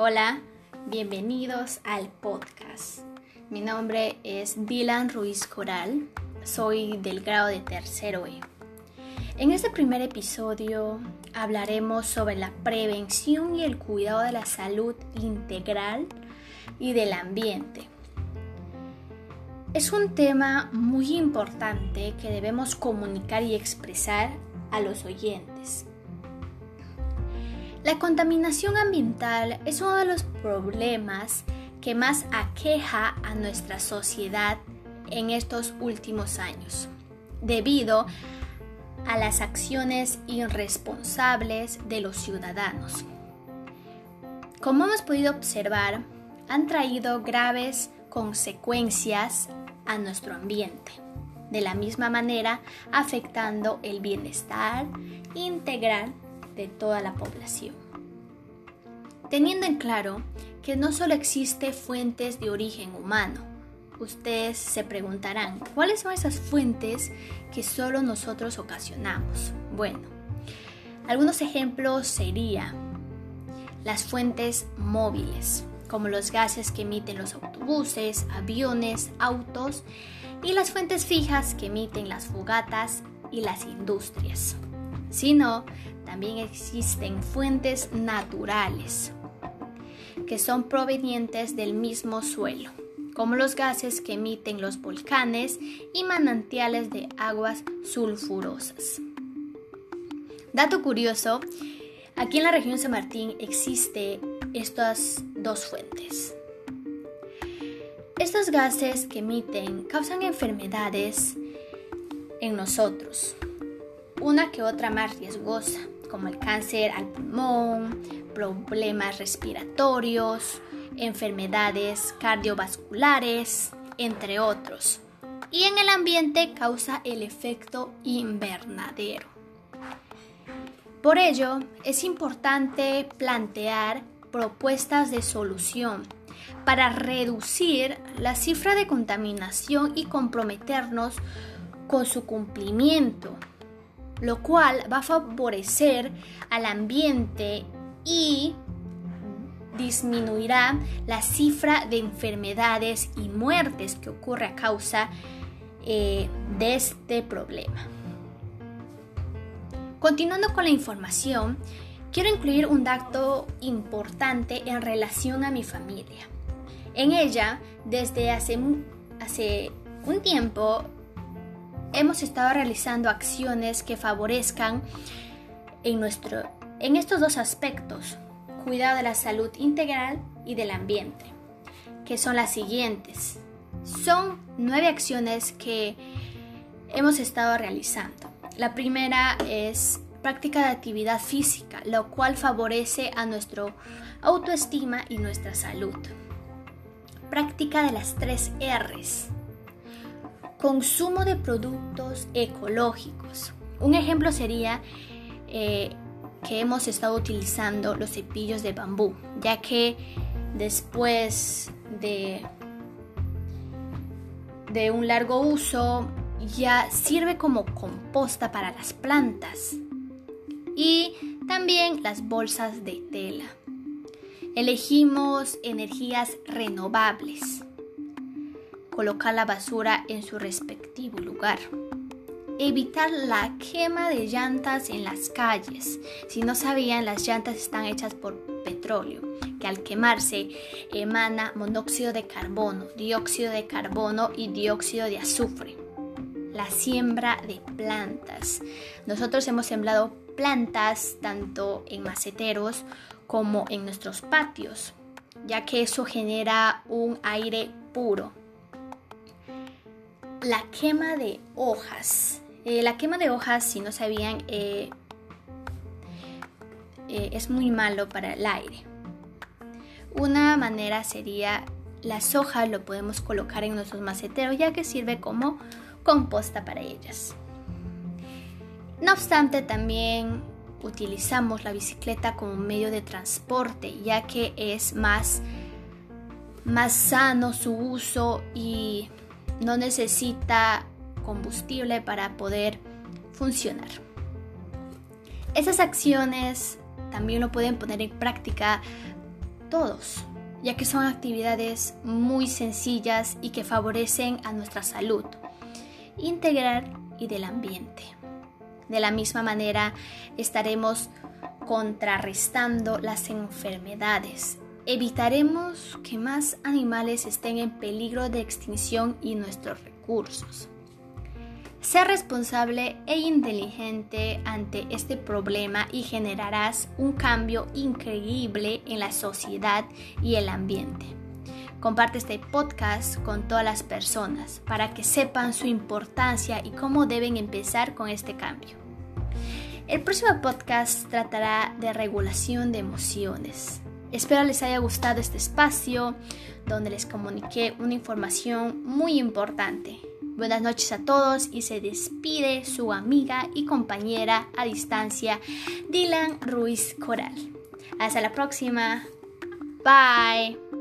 Hola, bienvenidos al podcast. Mi nombre es Dylan Ruiz Coral, soy del grado de tercero E. En este primer episodio hablaremos sobre la prevención y el cuidado de la salud integral y del ambiente. Es un tema muy importante que debemos comunicar y expresar a los oyentes. La contaminación ambiental es uno de los problemas que más aqueja a nuestra sociedad en estos últimos años, debido a las acciones irresponsables de los ciudadanos. Como hemos podido observar, han traído graves consecuencias a nuestro ambiente, de la misma manera afectando el bienestar integral de toda la población. Teniendo en claro que no solo existe fuentes de origen humano, ustedes se preguntarán, ¿cuáles son esas fuentes que solo nosotros ocasionamos? Bueno, algunos ejemplos serían las fuentes móviles, como los gases que emiten los autobuses, aviones, autos, y las fuentes fijas que emiten las fogatas y las industrias. Sino, también existen fuentes naturales, que son provenientes del mismo suelo, como los gases que emiten los volcanes y manantiales de aguas sulfurosas. Dato curioso, aquí en la región San Martín existe estas dos fuentes. Estos gases que emiten causan enfermedades en nosotros, una que otra más riesgosa, como el cáncer al pulmón, problemas respiratorios, enfermedades cardiovasculares, entre otros. Y en el ambiente causa el efecto invernadero. Por ello, es importante plantear propuestas de solución para reducir la cifra de contaminación y comprometernos con su cumplimiento, lo cual va a favorecer al ambiente y disminuirá la cifra de enfermedades y muertes que ocurre a causa eh, de este problema. Continuando con la información, quiero incluir un dato importante en relación a mi familia. En ella, desde hace, hace un tiempo, hemos estado realizando acciones que favorezcan en, nuestro, en estos dos aspectos, cuidado de la salud integral y del ambiente, que son las siguientes. Son nueve acciones que hemos estado realizando. La primera es práctica de actividad física, lo cual favorece a nuestra autoestima y nuestra salud. Práctica de las tres R's. Consumo de productos ecológicos. Un ejemplo sería eh, que hemos estado utilizando los cepillos de bambú, ya que después de, de un largo uso ya sirve como composta para las plantas y también las bolsas de tela. Elegimos energías renovables. Colocar la basura en su respectivo lugar. Evitar la quema de llantas en las calles. Si no sabían, las llantas están hechas por petróleo, que al quemarse emana monóxido de carbono, dióxido de carbono y dióxido de azufre. La siembra de plantas. Nosotros hemos sembrado plantas tanto en maceteros como en nuestros patios, ya que eso genera un aire puro. La quema de hojas. Eh, la quema de hojas, si no sabían, eh, eh, es muy malo para el aire. Una manera sería las hojas lo podemos colocar en nuestros maceteros ya que sirve como composta para ellas. No obstante, también utilizamos la bicicleta como medio de transporte, ya que es más, más sano su uso y no necesita combustible para poder funcionar. Esas acciones también lo pueden poner en práctica todos, ya que son actividades muy sencillas y que favorecen a nuestra salud integral y del ambiente. De la misma manera, estaremos contrarrestando las enfermedades. Evitaremos que más animales estén en peligro de extinción y nuestros recursos. Sé responsable e inteligente ante este problema y generarás un cambio increíble en la sociedad y el ambiente. Comparte este podcast con todas las personas para que sepan su importancia y cómo deben empezar con este cambio. El próximo podcast tratará de regulación de emociones. Espero les haya gustado este espacio donde les comuniqué una información muy importante. Buenas noches a todos y se despide su amiga y compañera a distancia, Dylan Ruiz Coral. Hasta la próxima. Bye.